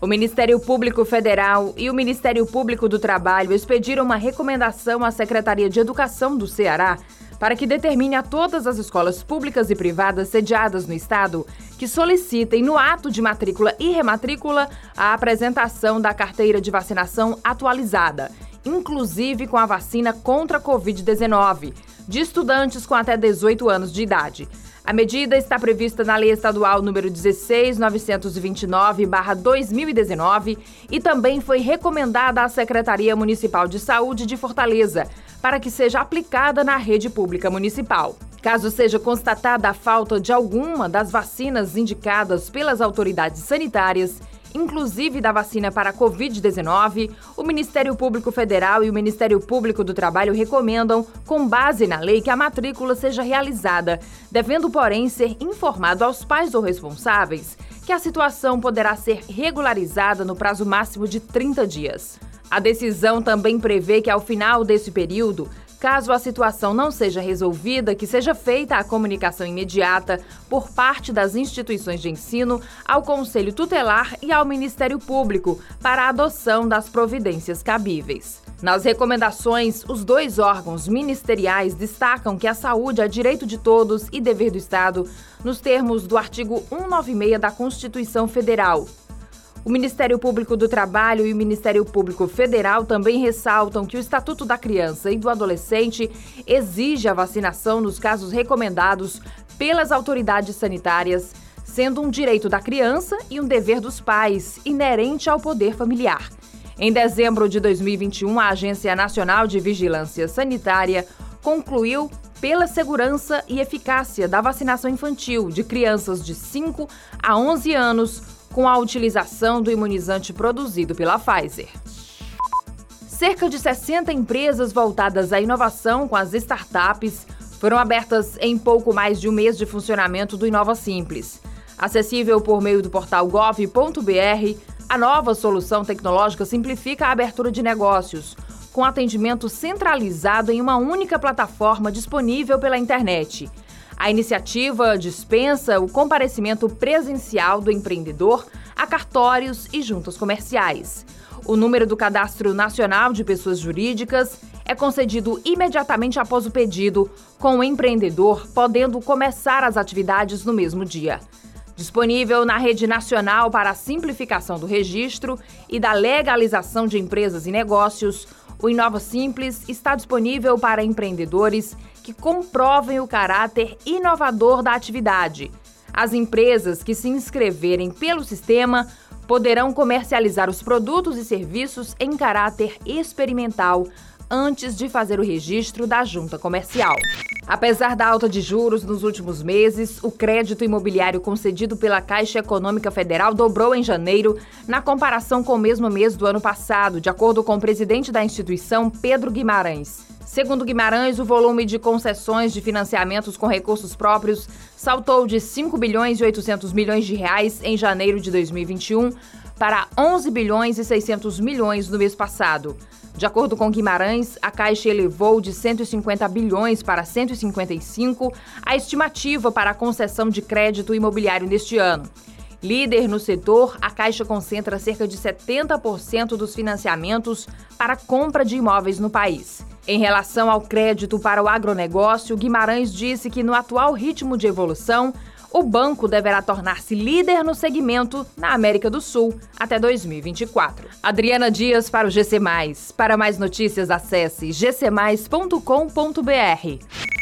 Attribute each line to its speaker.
Speaker 1: O Ministério Público Federal e o Ministério Público do Trabalho expediram uma recomendação à Secretaria de Educação do Ceará para que determine a todas as escolas públicas e privadas sediadas no estado que solicitem no ato de matrícula e rematrícula a apresentação da carteira de vacinação atualizada, inclusive com a vacina contra a Covid-19, de estudantes com até 18 anos de idade. A medida está prevista na Lei Estadual número 16929/2019 e também foi recomendada à Secretaria Municipal de Saúde de Fortaleza para que seja aplicada na rede pública municipal. Caso seja constatada a falta de alguma das vacinas indicadas pelas autoridades sanitárias, inclusive da vacina para a Covid-19, o Ministério Público Federal e o Ministério Público do Trabalho recomendam, com base na lei, que a matrícula seja realizada, devendo, porém, ser informado aos pais ou responsáveis que a situação poderá ser regularizada no prazo máximo de 30 dias. A decisão também prevê que, ao final desse período, Caso a situação não seja resolvida, que seja feita a comunicação imediata por parte das instituições de ensino ao Conselho Tutelar e ao Ministério Público para a adoção das providências cabíveis. Nas recomendações, os dois órgãos ministeriais destacam que a saúde é direito de todos e dever do Estado, nos termos do artigo 196 da Constituição Federal. O Ministério Público do Trabalho e o Ministério Público Federal também ressaltam que o Estatuto da Criança e do Adolescente exige a vacinação nos casos recomendados pelas autoridades sanitárias, sendo um direito da criança e um dever dos pais, inerente ao poder familiar. Em dezembro de 2021, a Agência Nacional de Vigilância Sanitária concluiu pela segurança e eficácia da vacinação infantil de crianças de 5 a 11 anos com a utilização do imunizante produzido pela Pfizer. Cerca de 60 empresas voltadas à inovação com as startups foram abertas em pouco mais de um mês de funcionamento do Inova Simples. Acessível por meio do portal gov.br, a nova solução tecnológica simplifica a abertura de negócios, com atendimento centralizado em uma única plataforma disponível pela internet a iniciativa dispensa o comparecimento presencial do empreendedor a cartórios e juntas comerciais. O número do Cadastro Nacional de Pessoas Jurídicas é concedido imediatamente após o pedido, com o empreendedor podendo começar as atividades no mesmo dia. Disponível na Rede Nacional para a Simplificação do Registro e da Legalização de Empresas e Negócios, o Inova Simples está disponível para empreendedores que comprovem o caráter inovador da atividade. As empresas que se inscreverem pelo sistema poderão comercializar os produtos e serviços em caráter experimental antes de fazer o registro da junta comercial. Apesar da alta de juros nos últimos meses, o crédito imobiliário concedido pela Caixa Econômica Federal dobrou em janeiro, na comparação com o mesmo mês do ano passado, de acordo com o presidente da instituição, Pedro Guimarães. Segundo Guimarães, o volume de concessões de financiamentos com recursos próprios saltou de 5 bilhões e 800 milhões de reais em janeiro de 2021 para 11 bilhões e 600 milhões no mês passado. De acordo com Guimarães, a Caixa elevou de 150 bilhões para 155 a estimativa para a concessão de crédito imobiliário neste ano. Líder no setor, a Caixa concentra cerca de 70% dos financiamentos para compra de imóveis no país. Em relação ao crédito para o agronegócio, Guimarães disse que no atual ritmo de evolução, o banco deverá tornar-se líder no segmento na América do Sul até 2024. Adriana Dias para o GC+. Para mais notícias, acesse gcmais.com.br.